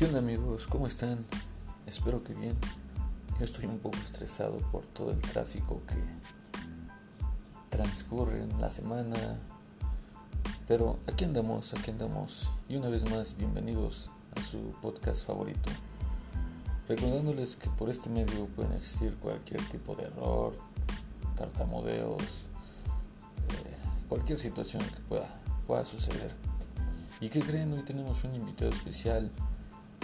¿Qué amigos? ¿Cómo están? Espero que bien. Yo estoy un poco estresado por todo el tráfico que transcurre en la semana. Pero aquí andamos, aquí andamos. Y una vez más, bienvenidos a su podcast favorito. Recordándoles que por este medio pueden existir cualquier tipo de error, tartamudeos, eh, cualquier situación que pueda, pueda suceder. ¿Y qué creen? Hoy tenemos un invitado especial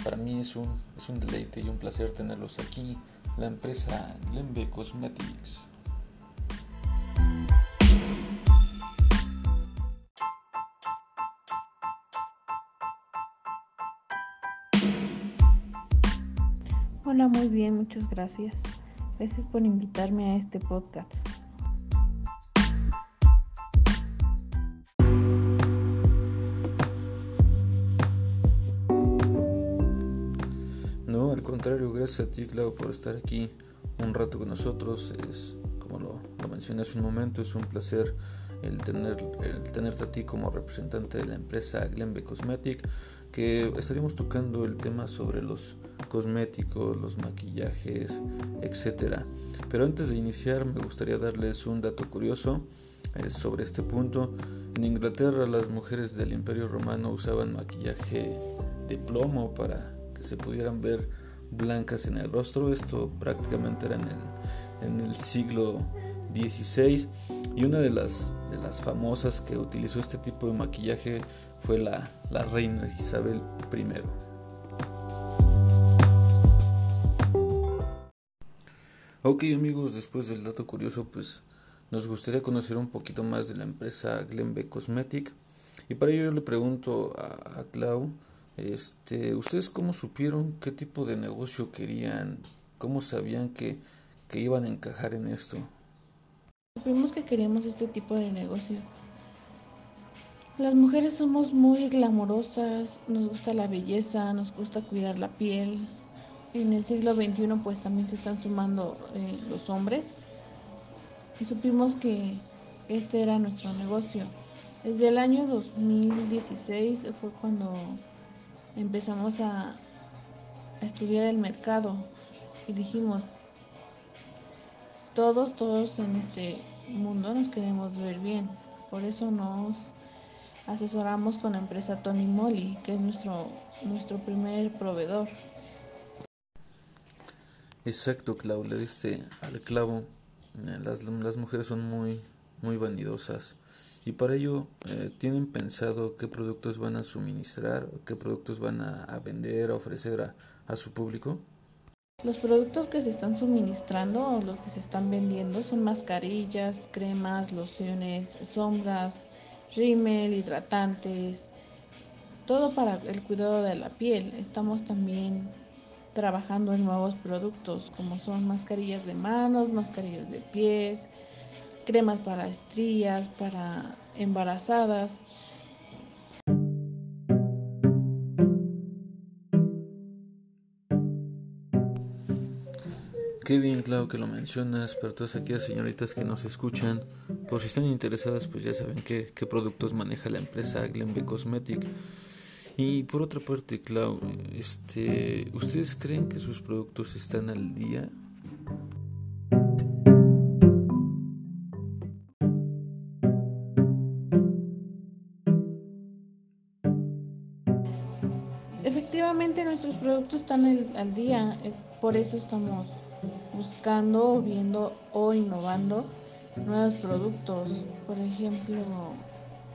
para mí es un, es un deleite y un placer tenerlos aquí, la empresa Glenbe Cosmetics. Hola, muy bien, muchas gracias. Gracias por invitarme a este podcast. Gracias a ti, Clau, por estar aquí un rato con nosotros. Es, como lo, mencioné hace un momento, es un placer el, tener, el tenerte a ti como representante de la empresa Glenbe Cosmetic, que estaríamos tocando el tema sobre los cosméticos, los maquillajes, etcétera. Pero antes de iniciar, me gustaría darles un dato curioso eh, sobre este punto. En Inglaterra, las mujeres del Imperio Romano usaban maquillaje de plomo para que se pudieran ver blancas en el rostro. Esto prácticamente era en el, siglo XVI. Y una de las, famosas que utilizó este tipo de maquillaje fue la, reina Isabel I. Ok amigos, después del dato curioso, pues nos gustaría conocer un poquito más de la empresa Glenbe Cosmetic. Y para ello le pregunto a Clau este, ¿Ustedes cómo supieron qué tipo de negocio querían? ¿Cómo sabían que, que iban a encajar en esto? Supimos que queríamos este tipo de negocio. Las mujeres somos muy glamorosas, nos gusta la belleza, nos gusta cuidar la piel. En el siglo XXI pues también se están sumando eh, los hombres y supimos que este era nuestro negocio. Desde el año 2016 fue cuando empezamos a, estudiar el mercado y dijimos, todos, todos en este mundo nos queremos ver bien. Por eso nos asesoramos con la empresa Tony Moly, que es nuestro, nuestro primer proveedor. Exacto, Clau, le diste al clavo. Las, las mujeres son muy, muy vanidosas y para ello eh, tienen pensado qué productos van a suministrar, qué productos van a, vender, a ofrecer a, a, su público. Los productos que se están suministrando o los que se están vendiendo son mascarillas, cremas, lociones, sombras, rímel, hidratantes, todo para el cuidado de la piel. Estamos también trabajando en nuevos productos como son mascarillas de manos, mascarillas de pies, cremas para estrías, para embarazadas. Qué bien, claro que lo mencionas, pero todas aquellas señoritas que nos escuchan, por si están interesadas, pues ya saben qué, qué productos maneja la empresa Glenbe Cosmetic. Y por otra parte, Clau, este, ¿ustedes creen que sus productos están al día? Nuestros productos están al día, eh, por eso estamos buscando, viendo o innovando nuevos productos. Por ejemplo,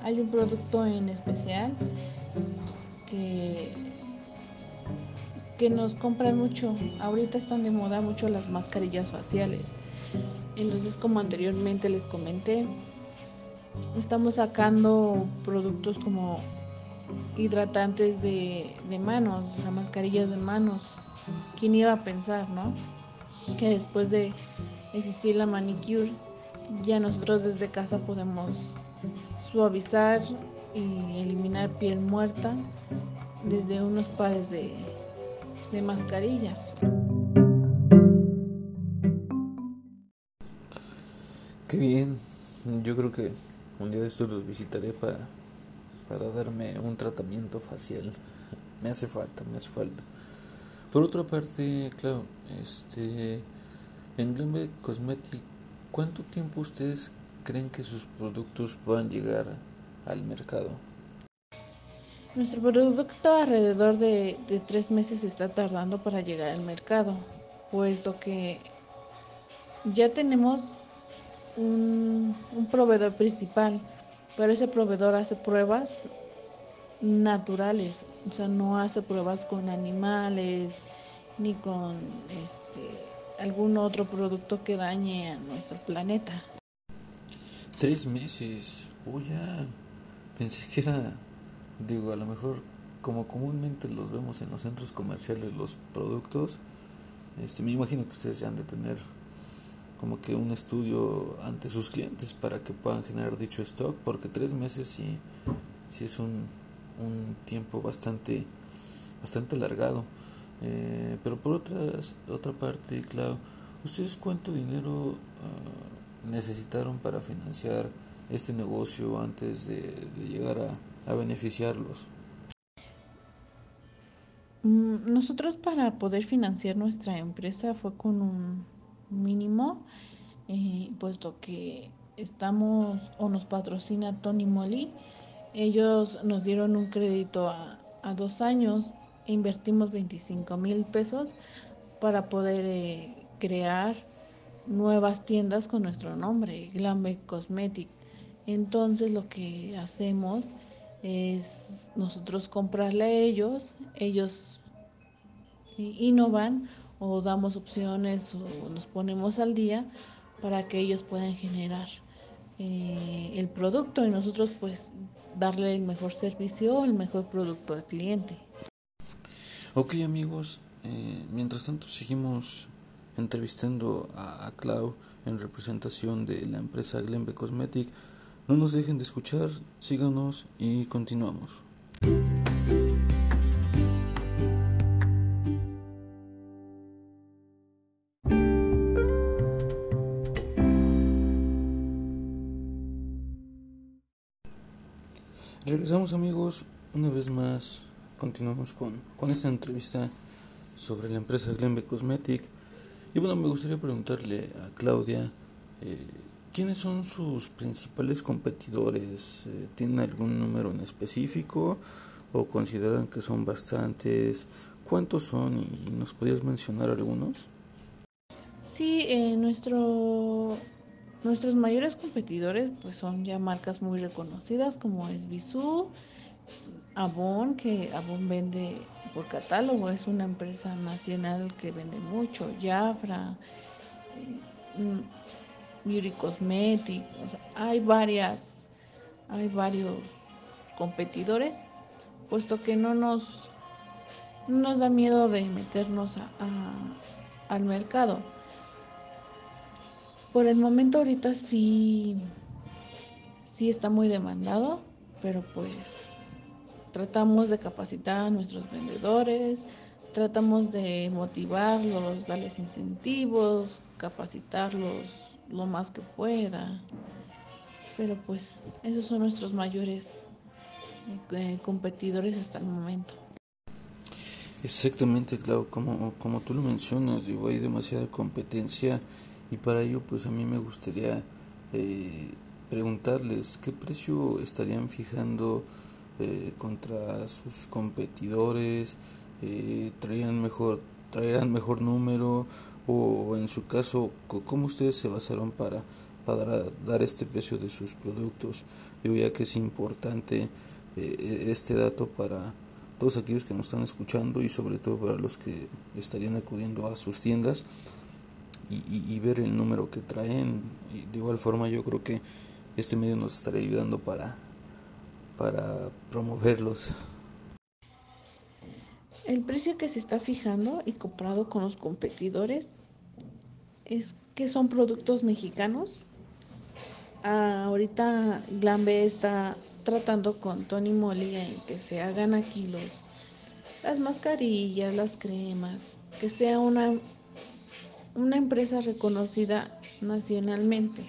hay un producto en especial que, que nos compran mucho. Ahorita están de moda mucho las mascarillas faciales. Entonces, como anteriormente les comenté, estamos sacando productos como hidratantes de, de manos, o mascarillas de manos. ¿Quién iba a pensar, no? Que después de existir la manicure, ya nosotros desde casa podemos suavizar y eliminar piel muerta desde unos pares de, de mascarillas. Qué bien, yo creo que un día de estos los visitaré para para darme un tratamiento facial. me hace falta, me hace falta. Por otra parte, claro, este, en Glenbe Cosmetic, ¿cuánto tiempo ustedes creen que sus productos puedan llegar al mercado? Nuestro producto alrededor de, de tres meses está tardando para llegar al mercado, puesto que ya tenemos un, un proveedor principal, pero ese proveedor hace pruebas naturales, o sea, no hace pruebas con animales ni con este, algún otro producto que dañe a nuestro planeta. Tres meses, oh ya, pensé que era, digo, a lo mejor como comúnmente los vemos en los centros comerciales los productos, este, me imagino que ustedes han de tener como que un estudio ante sus clientes para que puedan generar dicho stock, porque tres meses sí, sí es un, un tiempo bastante, bastante alargado. Eh, pero por otras, otra parte, claro, ¿ustedes cuánto dinero uh, necesitaron para financiar este negocio antes de, llegar a, a beneficiarlos? Mm, nosotros para poder financiar nuestra empresa fue con un mínimo, eh, puesto que estamos o nos patrocina Tony Moly ellos nos dieron un crédito a, a dos años e invertimos 25 mil pesos para poder eh, crear nuevas tiendas con nuestro nombre, Glambe Cosmetic. Entonces lo que hacemos es nosotros comprarle a ellos, ellos innovan o damos opciones o nos ponemos al día para que ellos puedan generar eh, el producto y nosotros pues darle el mejor servicio, el mejor producto al cliente. Ok amigos, eh, mientras tanto seguimos entrevistando a, a, Clau en representación de la empresa Glenbe Cosmetic. No nos dejen de escuchar, síganos y continuamos. Regresamos amigos, una vez más continuamos con, con esta entrevista sobre la empresa Glenbe Cosmetic. Y bueno, me gustaría preguntarle a Claudia, eh, ¿quiénes son sus principales competidores? Eh, ¿Tienen algún número en específico o consideran que son bastantes? ¿Cuántos son y nos podías mencionar algunos? Sí, eh, nuestro Nuestros mayores competidores pues son ya marcas muy reconocidas como es Bisú, Avon, que Avon vende por catálogo, es una empresa nacional que vende mucho, Jafra, mm, Beauty Cosmetic, o sea, hay varias, hay varios competidores, puesto que no nos, no nos da miedo de meternos a, al mercado por el momento ahorita sí, sí está muy demandado, pero pues tratamos de capacitar a nuestros vendedores, tratamos de motivarlos, darles incentivos, capacitarlos lo más que pueda. Pero pues esos son nuestros mayores eh, competidores hasta el momento. Exactamente, claro, como, como tú lo mencionas, digo, hay demasiada competencia y para ello, pues a mí me gustaría eh, preguntarles qué precio estarían fijando eh, contra sus competidores, eh, mejor, traerán mejor número o en su caso, cómo ustedes se basaron para, para dar este precio de sus productos. Digo ya que es importante eh, este dato para todos aquellos que nos están escuchando y sobre todo para los que estarían acudiendo a sus tiendas y, ver el número que traen. De igual forma yo creo que este medio nos estará ayudando para, para promoverlos. El precio que se está fijando y comprado con los competidores es que son productos mexicanos. Ah, ahorita Glambe está tratando con Tony Moly en que se hagan aquí los las mascarillas, las cremas, que sea una una empresa reconocida nacionalmente.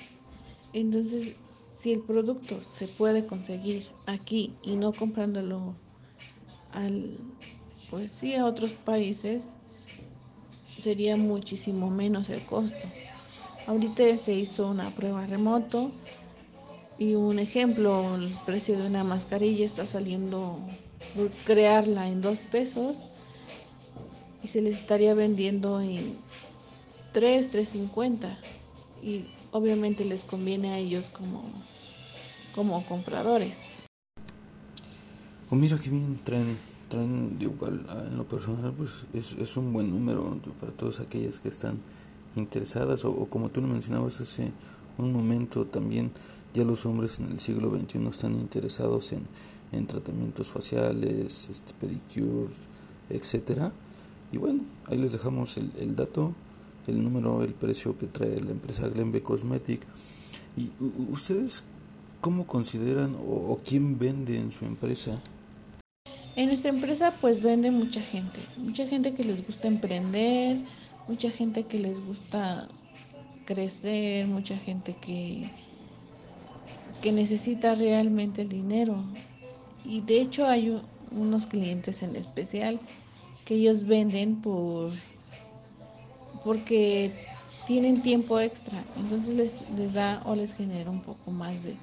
Entonces, si el producto se puede conseguir aquí y no comprándolo al, pues sí, a otros países sería muchísimo menos el costo. Ahorita se hizo una prueba remoto y un ejemplo, el precio de una mascarilla está saliendo crearla en dos pesos y se les estaría vendiendo en 3, 3.50 y obviamente les conviene a ellos como, como compradores. Oh, mira qué bien traen, traen en lo personal pues es, es un buen número para todas aquellas que están interesadas o, como tú lo mencionabas hace un momento también ya los hombres en el siglo XXI están interesados en, en tratamientos faciales, este, pedicure, etcétera. Y bueno, ahí les dejamos el, el dato, el número, el precio que trae la empresa Glenbe Cosmetic. ¿Y ustedes cómo consideran o, o quién vende en su empresa? En nuestra empresa pues vende mucha gente, mucha gente que les gusta emprender, mucha gente que les gusta crecer, mucha gente que, que necesita realmente el dinero. Y de hecho hay unos clientes en especial que ellos venden por porque tienen tiempo extra, entonces les, les da o les genera un poco más de,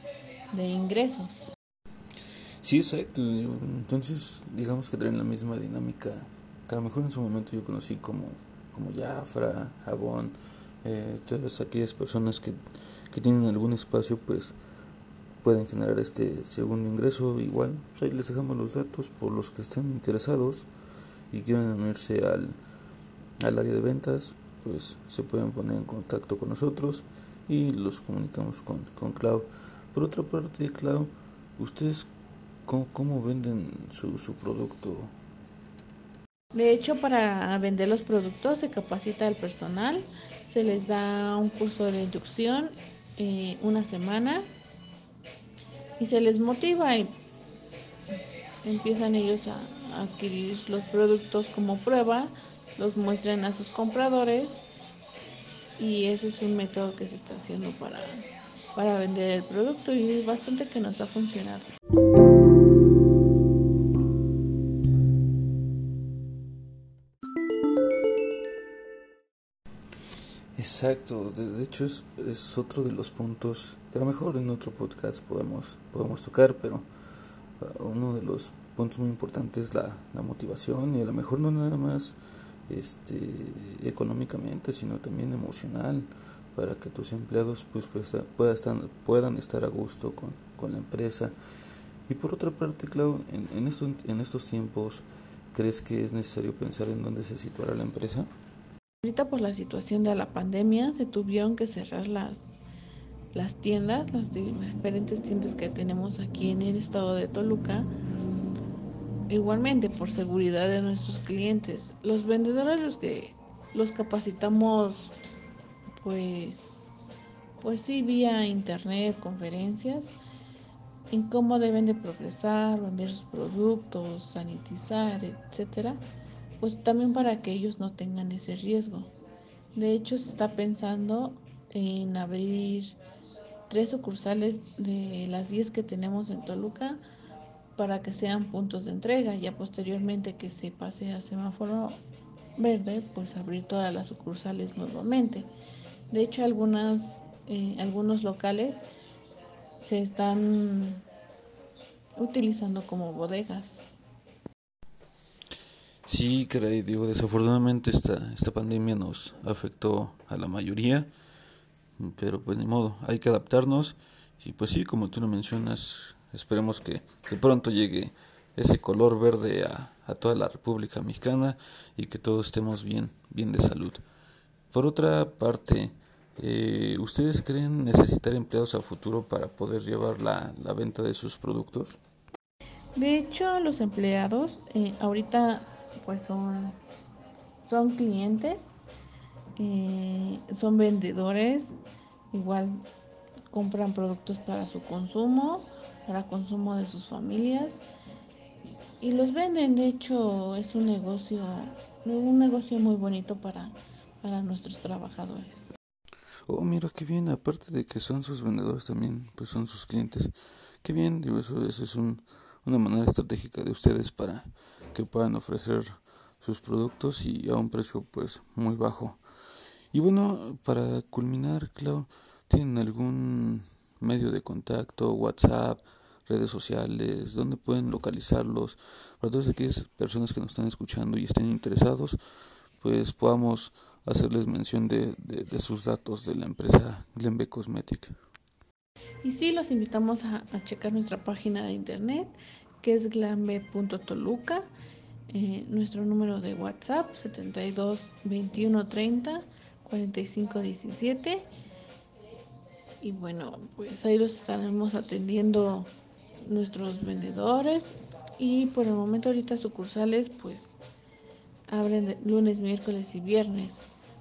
de ingresos. Sí, exacto. Entonces, digamos que traen la misma dinámica que a lo mejor en su momento yo conocí como como Jafra, Jabón, eh, todas aquellas personas que, que tienen algún espacio, pues pueden generar este segundo ingreso. Igual, pues, ahí les dejamos los datos por los que estén interesados y quieren unirse al, al área de ventas, pues se pueden poner en contacto con nosotros y los comunicamos con, con Clau. Por otra parte, Clau, ¿ustedes cómo, cómo venden su, su producto? De hecho, para vender los productos se capacita al personal, se les da un curso de inducción eh, una semana y se les motiva y empiezan ellos a, adquirir los productos como prueba, los muestran a sus compradores y ese es un método que se está haciendo para, para vender el producto y es bastante que nos ha funcionado. Exacto, de, hecho es, es, otro de los puntos que a lo mejor en otro podcast podemos, podemos tocar, pero uh, uno de los puntos muy importantes es la, la, motivación y a lo mejor no nada más este, económicamente, sino también emocional, para que tus empleados pues, pues puedan, estar, puedan estar a gusto con, con, la empresa. Y por otra parte, Clau, en, en, esto, en estos tiempos, ¿crees que es necesario pensar en dónde se situará la empresa? Ahorita por la situación de la pandemia se tuvieron que cerrar las, las tiendas, las diferentes tiendas que tenemos aquí en el estado de Toluca. Igualmente por seguridad de nuestros clientes. Los vendedores los que los capacitamos pues pues sí vía internet, conferencias en cómo deben de progresar, vender sus productos, sanitizar, etcétera pues también para que ellos no tengan ese riesgo. De hecho, se está pensando en abrir tres sucursales de las 10 que tenemos en Toluca para que sean puntos de entrega. Ya posteriormente que se pase a semáforo verde, pues abrir todas las sucursales nuevamente. De hecho, algunas, eh, algunos locales se están utilizando como bodegas. Sí, caray, digo, desafortunadamente esta, esta pandemia nos afectó a la mayoría, pero pues ni modo, hay que adaptarnos y pues sí, como tú lo mencionas, esperemos que, pronto llegue ese color verde a, a, toda la República Mexicana y que todos estemos bien, bien de salud. Por otra parte, eh, ¿ustedes creen necesitar empleados a futuro para poder llevar la, la venta de sus productos? De hecho, los empleados eh, ahorita pues son, son clientes, eh, son vendedores, igual compran productos para su consumo, para consumo de sus familias y los venden. De hecho, es un negocio, un negocio muy bonito para, para nuestros trabajadores. Oh, mira qué bien, aparte de que son sus vendedores también, pues son sus clientes. Qué bien, digo, eso, eso es un, una manera estratégica de ustedes para que puedan ofrecer sus productos y a un precio pues muy bajo. Y bueno, para culminar, claro, ¿tienen algún medio de contacto, WhatsApp, redes sociales, donde pueden localizarlos? Para todas aquellas personas que nos están escuchando y estén interesados, pues podamos hacerles mención de, de, sus datos de la empresa Glenbe Cosmetic. Y sí, los invitamos a, checar nuestra página de internet, que es glambe.toluca, eh, nuestro número de WhatsApp 72 21 30 45 17 y bueno, pues ahí los estaremos atendiendo nuestros vendedores y por el momento ahorita sucursales pues abren lunes, miércoles y viernes.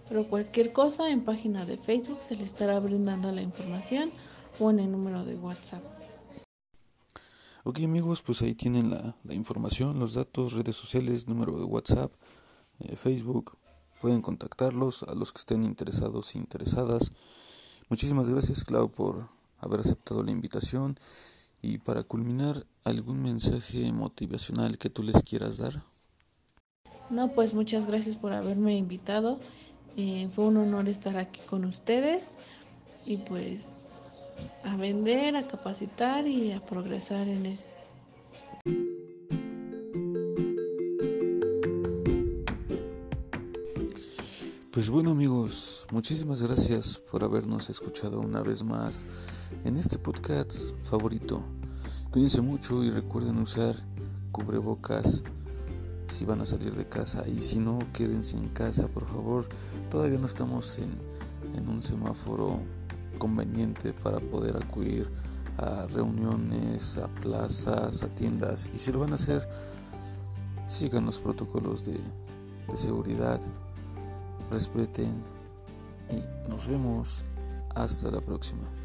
Pero cualquier cosa en página de Facebook se le estará brindando la información o en el número de WhatsApp. Ok amigos, pues ahí tienen la, información, los datos, redes sociales, número de WhatsApp, eh, Facebook. Pueden contactarlos a los que estén interesados e interesadas. Muchísimas gracias, Clau, por haber aceptado la invitación. Y para culminar, ¿algún mensaje motivacional que tú les quieras dar? No, pues muchas gracias por haberme invitado. Eh, fue un honor estar aquí con ustedes y pues a vender, a capacitar y a progresar en él. Pues bueno amigos, muchísimas gracias por habernos escuchado una vez más en este podcast favorito. Cuídense mucho y recuerden usar cubrebocas si van a salir de casa y si no, quédense en casa por favor. Todavía no estamos en, en un semáforo conveniente para poder acudir a reuniones, a plazas, a tiendas y si lo van a hacer, sigan los protocolos de, de seguridad respeten y nos vemos hasta la próxima.